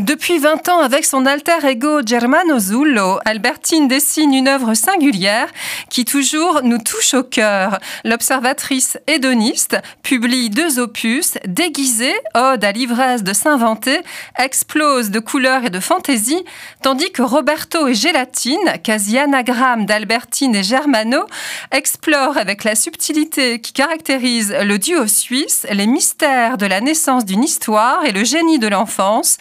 Depuis 20 ans, avec son alter ego Germano Zullo, Albertine dessine une œuvre singulière qui toujours nous touche au cœur. L'observatrice hédoniste publie deux opus déguisés, Ode à l'ivresse de s'inventer, explose de couleurs et de fantaisie, tandis que Roberto et Gélatine, quasi anagramme d'Albertine et Germano, explorent avec la subtilité qui caractérise le duo suisse les mystères de la naissance d'une histoire et le génie de l'enfance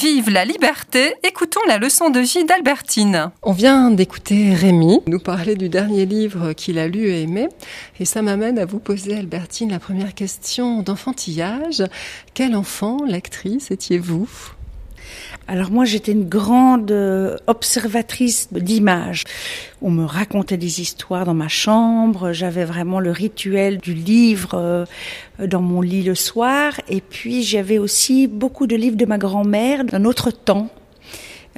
Vive la liberté, écoutons la leçon de vie d'Albertine. On vient d'écouter Rémi nous parler du dernier livre qu'il a lu et aimé. Et ça m'amène à vous poser, Albertine, la première question d'enfantillage. Quel enfant, lectrice, étiez-vous? Alors moi, j'étais une grande euh, observatrice d'images. On me racontait des histoires dans ma chambre. J'avais vraiment le rituel du livre euh, dans mon lit le soir. Et puis j'avais aussi beaucoup de livres de ma grand-mère d'un autre temps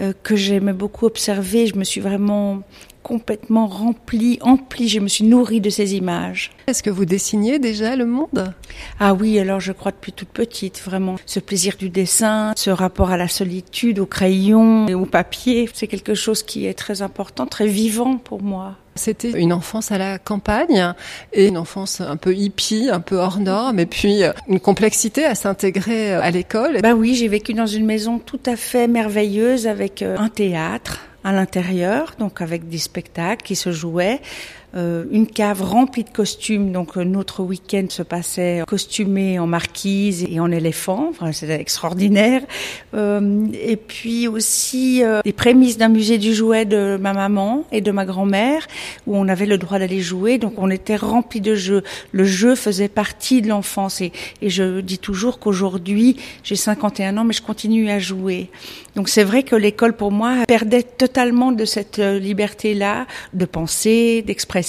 euh, que j'aimais beaucoup observer. Je me suis vraiment complètement remplie, emplie. Je me suis nourrie de ces images. Est-ce que vous dessiniez déjà le monde? Ah oui, alors je crois depuis toute petite, vraiment. Ce plaisir du dessin, ce rapport à la solitude, au crayon et au papier, c'est quelque chose qui est très important, très vivant pour moi. C'était une enfance à la campagne et une enfance un peu hippie, un peu hors norme, et puis euh, une complexité à s'intégrer à l'école. Bah oui, j'ai vécu dans une maison tout à fait merveilleuse avec euh, un théâtre, à l'intérieur, donc avec des spectacles qui se jouaient, euh, une cave remplie de costumes. Donc euh, notre week-end se passait costumé en marquise et en éléphant. Enfin, C'était extraordinaire. Euh, et puis aussi euh, les prémices d'un musée du jouet de ma maman et de ma grand-mère où on avait le droit d'aller jouer. Donc on était rempli de jeux. Le jeu faisait partie de l'enfance. Et, et je dis toujours qu'aujourd'hui, j'ai 51 ans, mais je continue à jouer. Donc c'est vrai que l'école pour moi perdait totalement de cette liberté-là de penser, d'expression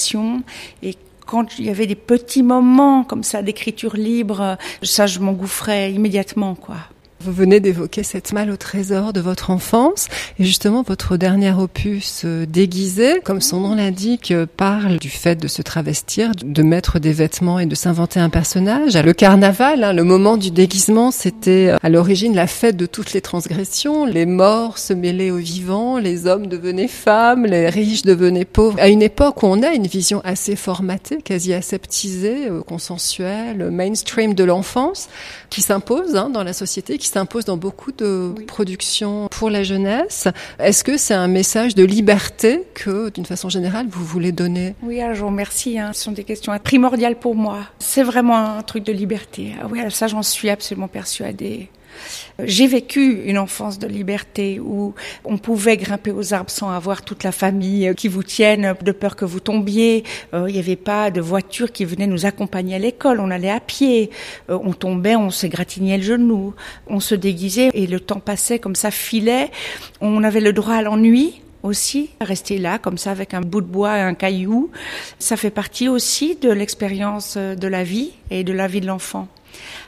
et quand il y avait des petits moments comme ça d'écriture libre, ça je m'engouffrais immédiatement quoi. Vous venez d'évoquer cette malle au trésor de votre enfance et justement votre dernier opus euh, déguisé, comme son nom l'indique, euh, parle du fait de se travestir, de mettre des vêtements et de s'inventer un personnage. Le carnaval, hein, le moment du déguisement, c'était euh, à l'origine la fête de toutes les transgressions. Les morts se mêlaient aux vivants, les hommes devenaient femmes, les riches devenaient pauvres. À une époque où on a une vision assez formatée, quasi aseptisée, consensuelle, mainstream de l'enfance, qui s'impose hein, dans la société, qui s'impose dans beaucoup de productions pour la jeunesse. Est-ce que c'est un message de liberté que, d'une façon générale, vous voulez donner? Oui, je vous remercie. Hein. Ce sont des questions primordiales pour moi. C'est vraiment un truc de liberté. Ah oui, ça, j'en suis absolument persuadée. J'ai vécu une enfance de liberté où on pouvait grimper aux arbres sans avoir toute la famille qui vous tienne de peur que vous tombiez. Euh, il n'y avait pas de voiture qui venait nous accompagner à l'école. On allait à pied. Euh, on tombait, on se gratignait le genou. On se déguisait et le temps passait comme ça, filait. On avait le droit à l'ennui aussi, rester là comme ça avec un bout de bois et un caillou. Ça fait partie aussi de l'expérience de la vie et de la vie de l'enfant.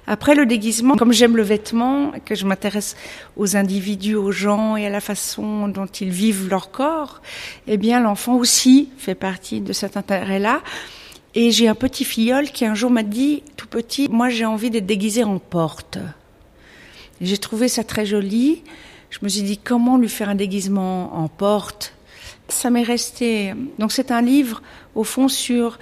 Après le déguisement, comme j'aime le vêtement, que je m'intéresse aux individus, aux gens et à la façon dont ils vivent leur corps, eh bien l'enfant aussi fait partie de cet intérêt-là. Et j'ai un petit filleul qui un jour m'a dit, tout petit, moi j'ai envie d'être déguisé en porte. J'ai trouvé ça très joli. Je me suis dit, comment lui faire un déguisement en porte? Ça m'est resté. Donc c'est un livre, au fond, sur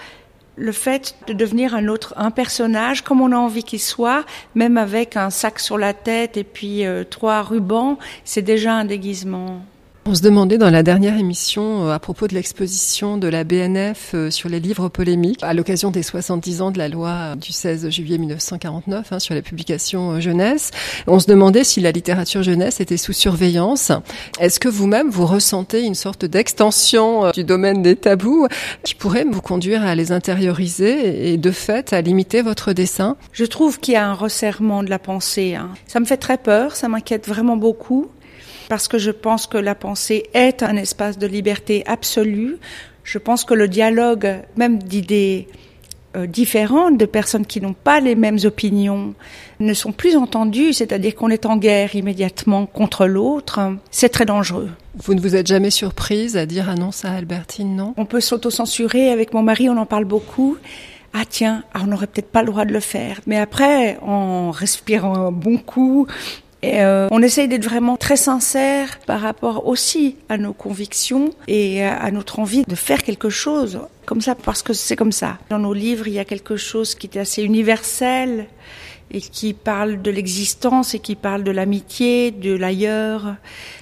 le fait de devenir un autre, un personnage comme on a envie qu'il soit, même avec un sac sur la tête et puis euh, trois rubans, c'est déjà un déguisement. On se demandait dans la dernière émission euh, à propos de l'exposition de la BNF euh, sur les livres polémiques à l'occasion des 70 ans de la loi du 16 juillet 1949 hein, sur la publication euh, jeunesse. On se demandait si la littérature jeunesse était sous surveillance. Est-ce que vous-même vous ressentez une sorte d'extension du domaine des tabous qui pourrait vous conduire à les intérioriser et de fait à limiter votre dessin? Je trouve qu'il y a un resserrement de la pensée. Hein. Ça me fait très peur, ça m'inquiète vraiment beaucoup parce que je pense que la pensée est un espace de liberté absolue. Je pense que le dialogue, même d'idées euh, différentes, de personnes qui n'ont pas les mêmes opinions, ne sont plus entendues, c'est-à-dire qu'on est en guerre immédiatement contre l'autre. C'est très dangereux. Vous ne vous êtes jamais surprise à dire ah non ça Albertine non? On peut s'autocensurer avec mon mari, on en parle beaucoup. Ah tiens, ah, on n'aurait peut-être pas le droit de le faire. Mais après, en respirant un bon coup, Et euh, on essaye d'être vraiment très sincère par rapport aussi à nos convictions et à notre envie de faire quelque chose comme ça parce que c'est comme ça. Dans nos livres, il y a quelque chose qui est assez universel et qui parle de l'existence et qui parle de l'amitié, de l'ailleurs.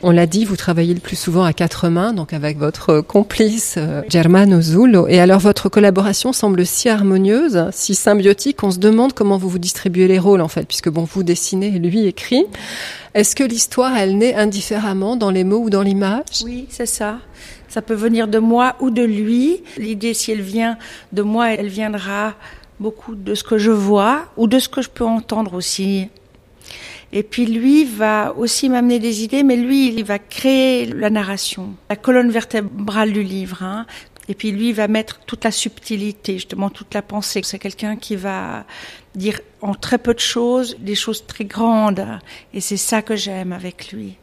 On l'a dit, vous travaillez le plus souvent à quatre mains, donc avec votre complice euh, Germano Zullo. Et alors votre collaboration semble si harmonieuse, si symbiotique, on se demande comment vous vous distribuez les rôles en fait, puisque bon, vous dessinez et lui écrit. Est-ce que l'histoire, elle naît indifféremment dans les mots ou dans l'image? Oui, c'est ça. Ça peut venir de moi ou de lui. L'idée, si elle vient de moi, elle viendra beaucoup de ce que je vois ou de ce que je peux entendre aussi. Et puis lui va aussi m'amener des idées, mais lui, il va créer la narration, la colonne vertébrale du livre. Hein. Et puis lui va mettre toute la subtilité, justement toute la pensée. C'est quelqu'un qui va dire en très peu de choses des choses très grandes. Et c'est ça que j'aime avec lui.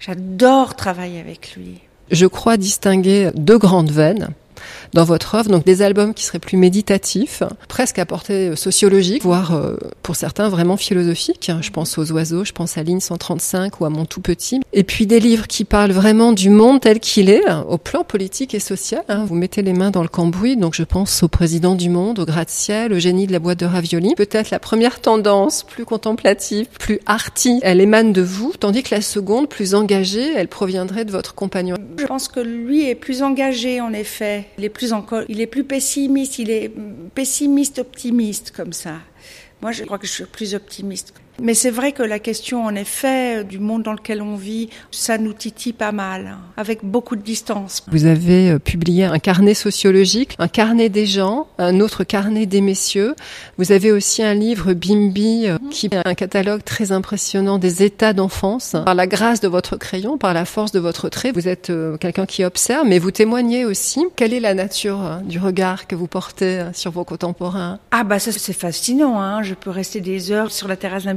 J'adore travailler avec lui. Je crois distinguer deux grandes veines dans votre œuvre, donc des albums qui seraient plus méditatifs, presque à portée sociologique, voire euh, pour certains vraiment philosophiques. Je pense aux oiseaux, je pense à Ligne 135 ou à Mon tout petit. Et puis des livres qui parlent vraiment du monde tel qu'il est, au plan politique et social. Hein. Vous mettez les mains dans le cambouis, donc je pense au président du monde, au gratte-ciel, au génie de la boîte de ravioli. Peut-être la première tendance, plus contemplative, plus arty, elle émane de vous, tandis que la seconde, plus engagée, elle proviendrait de votre compagnon. Je pense que lui est plus engagé en effet. Il plus encore, il est plus pessimiste, il est pessimiste optimiste comme ça. Moi, je crois que je suis plus optimiste. Mais c'est vrai que la question, en effet, du monde dans lequel on vit, ça nous titille pas mal, avec beaucoup de distance. Vous avez euh, publié un carnet sociologique, un carnet des gens, un autre carnet des messieurs. Vous avez aussi un livre Bimbi, euh, qui est un catalogue très impressionnant des états d'enfance. Par la grâce de votre crayon, par la force de votre trait, vous êtes euh, quelqu'un qui observe, mais vous témoignez aussi. Quelle est la nature du regard que vous portez sur vos contemporains? Ah bah ça c'est fascinant. Hein. Je peux rester des heures sur la terrasse d'un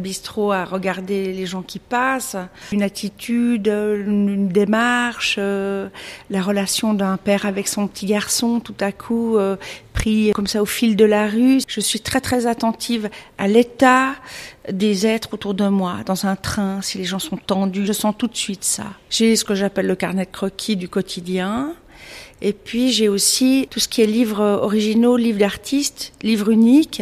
à regarder les gens qui passent, une attitude, une démarche, euh, la relation d'un père avec son petit garçon tout à coup euh, pris comme ça au fil de la rue. Je suis très très attentive à l'état des êtres autour de moi, dans un train, si les gens sont tendus, je sens tout de suite ça. J'ai ce que j'appelle le carnet de croquis du quotidien. Et puis j'ai aussi tout ce qui est livres originaux, livres d'artistes, livres uniques.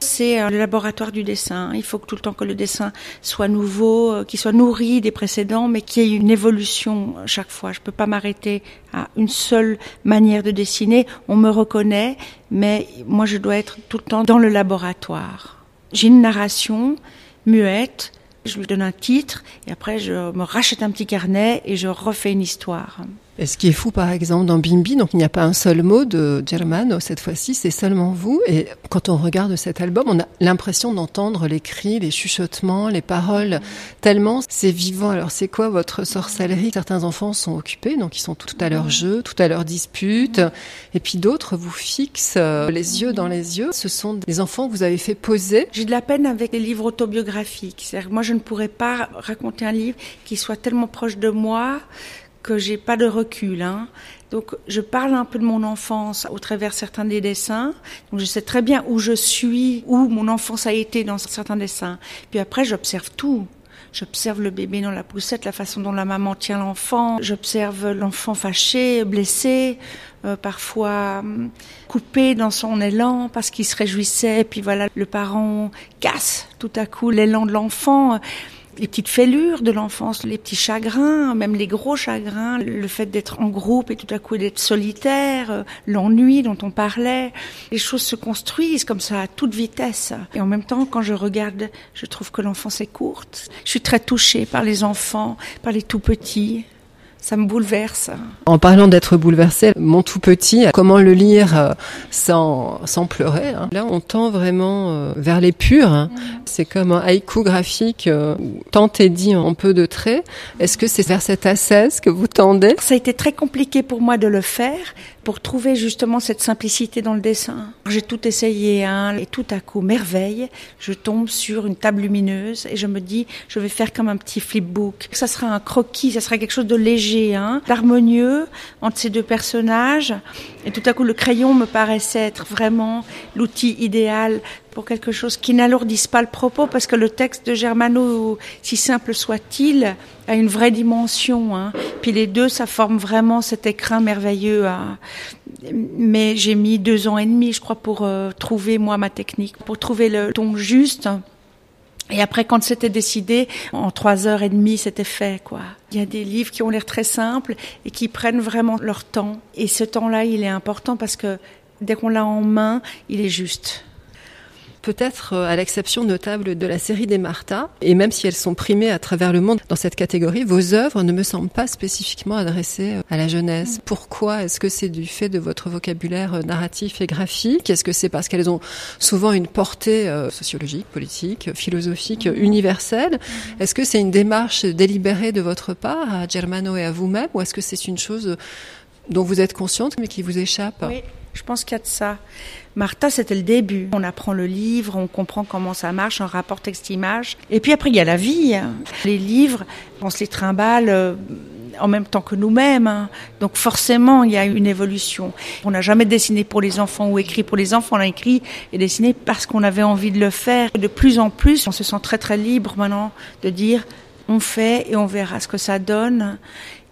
C'est euh, le laboratoire du dessin. Il faut que tout le temps que le dessin soit nouveau, euh, qu'il soit nourri des précédents, mais qu'il y ait une évolution chaque fois. Je peux pas m'arrêter à une seule manière de dessiner. On me reconnaît, mais moi je dois être tout le temps dans le laboratoire. J'ai une narration muette. Je lui donne un titre et après je me rachète un petit carnet et je refais une histoire. Et ce qui est fou, par exemple, dans Bimbi, donc il n'y a pas un seul mot de Germano cette fois-ci, c'est seulement vous. Et quand on regarde cet album, on a l'impression d'entendre les cris, les chuchotements, les paroles, tellement c'est vivant. Alors c'est quoi votre sorcellerie? Certains enfants sont occupés, donc ils sont tout à leur jeu, tout à leur dispute, et puis d'autres vous fixent euh, les yeux dans les yeux. Ce sont des enfants que vous avez fait poser. J'ai de la peine avec les livres autobiographiques. Moi, je ne pourrais pas raconter un livre qui soit tellement proche de moi que j'ai pas de recul. Hein. Donc je parle un peu de mon enfance au travers certains des dessins. Donc je sais très bien où je suis, où mon enfance a été dans certains dessins. Puis après j'observe tout. J'observe le bébé dans la poussette, la façon dont la maman tient l'enfant. J'observe l'enfant fâché, blessé, euh, parfois hum, coupé dans son élan parce qu'il se réjouissait. Puis voilà, le parent casse tout à coup l'élan de l'enfant les petites fêlures de l'enfance, les petits chagrins, même les gros chagrins, le fait d'être en groupe et tout à coup d'être solitaire, euh, l'ennui dont on parlait, les choses se construisent comme ça à toute vitesse. Et en même temps, quand je regarde, je trouve que l'enfance est courte. Je suis très touchée par les enfants, par les tout petits ça me bouleverse. En parlant d'être bouleversé, mon tout petit, comment le lire euh, sans, sans pleurer hein. Là, on tend vraiment euh, vers les purs. Hein. Mm. C'est comme un haïku graphique, euh, tant est dit en peu de traits. Est-ce que c'est vers cette ascèse que vous tendez? Ça a été très compliqué pour moi de le faire, pour trouver justement cette simplicité dans le dessin. J'ai tout essayé, hein, et tout à coup, merveille, je tombe sur une table lumineuse et je me dis, je vais faire comme un petit flipbook. Ça sera un croquis, ça sera quelque chose de léger léger, hein, d'harmonieux entre ces deux personnages. Et tout à coup, le crayon me paraissait être vraiment l'outil idéal pour quelque chose qui n'alourdisse pas le propos, parce que le texte de Germano, si simple soit-il, a une vraie dimension. Hein. Puis les deux, ça forme vraiment cet écrin merveilleux. Hein. Mais j'ai mis deux ans et demi, je crois, pour euh, trouver moi ma technique, pour trouver le ton juste. Et après, quand c'était décidé, en trois heures et demie, c'était fait, quoi. Il y a des livres qui ont l'air très simples et qui prennent vraiment leur temps. Et ce temps-là, il est important parce que dès qu'on l'a en main, il est juste peut-être euh, à l'exception notable de la série des Martha, et même si elles sont primées à travers le monde dans cette catégorie, vos œuvres ne me semblent pas spécifiquement adressées euh, à la jeunesse. Pourquoi Est-ce que c'est du fait de votre vocabulaire euh, narratif et graphique? Est-ce que c'est parce qu'elles ont souvent une portée sociologique, politique, philosophique, universelle? Est-ce que c'est une démarche délibérée de votre part à Germano et à vous-même, ou est-ce que c'est une chose dont vous êtes consciente mais qui vous échappe? Oui. Je pense qu'il y a de ça. Martha, c'était le début. On apprend le livre, on comprend comment ça marche, un rapport texte-image. Et puis après, il y a la vie. Les livres, on se les trimballe euh, en même temps que nous-mêmes. Hein. Donc forcément, il y a une évolution. On n'a jamais dessiné pour les enfants ou écrit pour les enfants. On a écrit et dessiné parce qu'on avait envie de le faire. de plus en plus, on se sent très très libre maintenant de dire on fait et on verra ce que ça donne.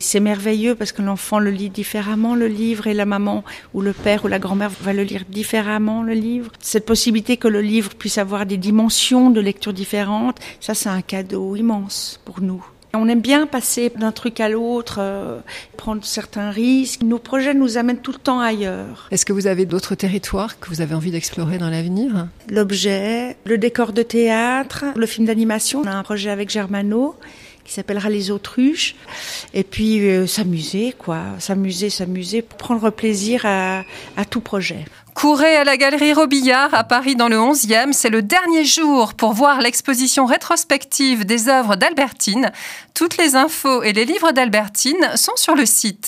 C'est merveilleux parce que l'enfant le lit différemment, le livre, et la maman ou le père ou la grand-mère va le lire différemment, le livre. Cette possibilité que le livre puisse avoir des dimensions de lecture différentes, ça c'est un cadeau immense pour nous. On aime bien passer d'un truc à l'autre, euh, prendre certains risques. Nos projets nous amènent tout le temps ailleurs. Est-ce que vous avez d'autres territoires que vous avez envie d'explorer dans l'avenir? L'objet, le décor de théâtre, le film d'animation. On a un projet avec Germano qui s'appellera Les Autruches. Et puis euh, s'amuser, quoi. S'amuser, s'amuser, prendre plaisir à, à tout projet. Courez à la galerie Robillard à Paris dans le 11e. C'est le dernier jour pour voir l'exposition rétrospective des œuvres d'Albertine. Toutes les infos et les livres d'Albertine sont sur le site.